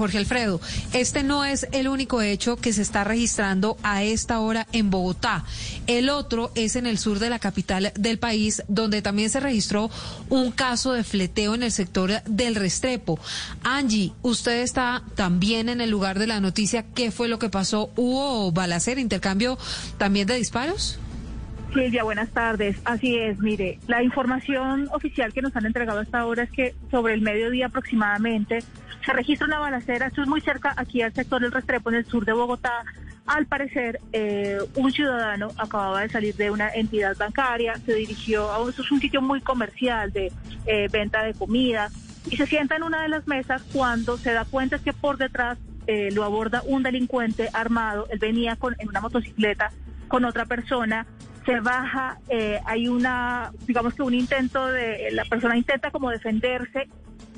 Jorge Alfredo, este no es el único hecho que se está registrando a esta hora en Bogotá. El otro es en el sur de la capital del país, donde también se registró un caso de fleteo en el sector del Restrepo. Angie, usted está también en el lugar de la noticia. ¿Qué fue lo que pasó? ¿Hubo balacera, intercambio también de disparos? Silvia, buenas tardes. Así es, mire, la información oficial que nos han entregado hasta ahora es que sobre el mediodía aproximadamente se registra una balacera, esto es muy cerca aquí al sector del Restrepo, en el sur de Bogotá. Al parecer, eh, un ciudadano acababa de salir de una entidad bancaria, se dirigió a un, es un sitio muy comercial de eh, venta de comida y se sienta en una de las mesas cuando se da cuenta que por detrás eh, lo aborda un delincuente armado. Él venía con, en una motocicleta con otra persona se baja, hay una, digamos que un intento de, la persona intenta como defenderse,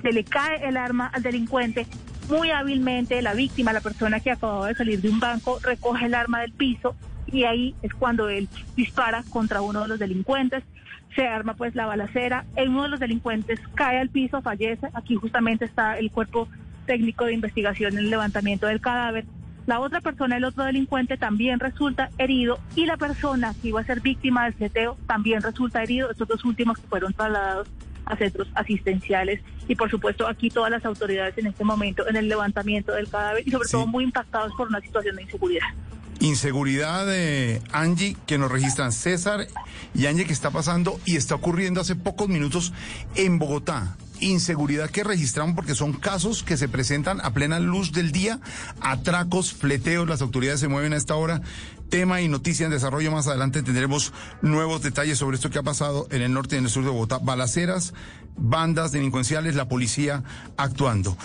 se le cae el arma al delincuente, muy hábilmente la víctima, la persona que acababa de salir de un banco, recoge el arma del piso y ahí es cuando él dispara contra uno de los delincuentes. Se arma pues la balacera, uno de los delincuentes cae al piso, fallece. Aquí justamente está el cuerpo técnico de investigación en el levantamiento del cadáver. La otra persona, el otro delincuente, también resulta herido y la persona que iba a ser víctima del seteo también resulta herido. Estos dos últimos fueron trasladados a centros asistenciales y por supuesto aquí todas las autoridades en este momento en el levantamiento del cadáver y sobre todo muy impactados por una situación de inseguridad. Inseguridad de Angie que nos registran César y Angie que está pasando y está ocurriendo hace pocos minutos en Bogotá inseguridad que registramos porque son casos que se presentan a plena luz del día, atracos, fleteos, las autoridades se mueven a esta hora. Tema y noticia en desarrollo más adelante tendremos nuevos detalles sobre esto que ha pasado en el norte y en el sur de Bogotá. Balaceras, bandas delincuenciales, la policía actuando.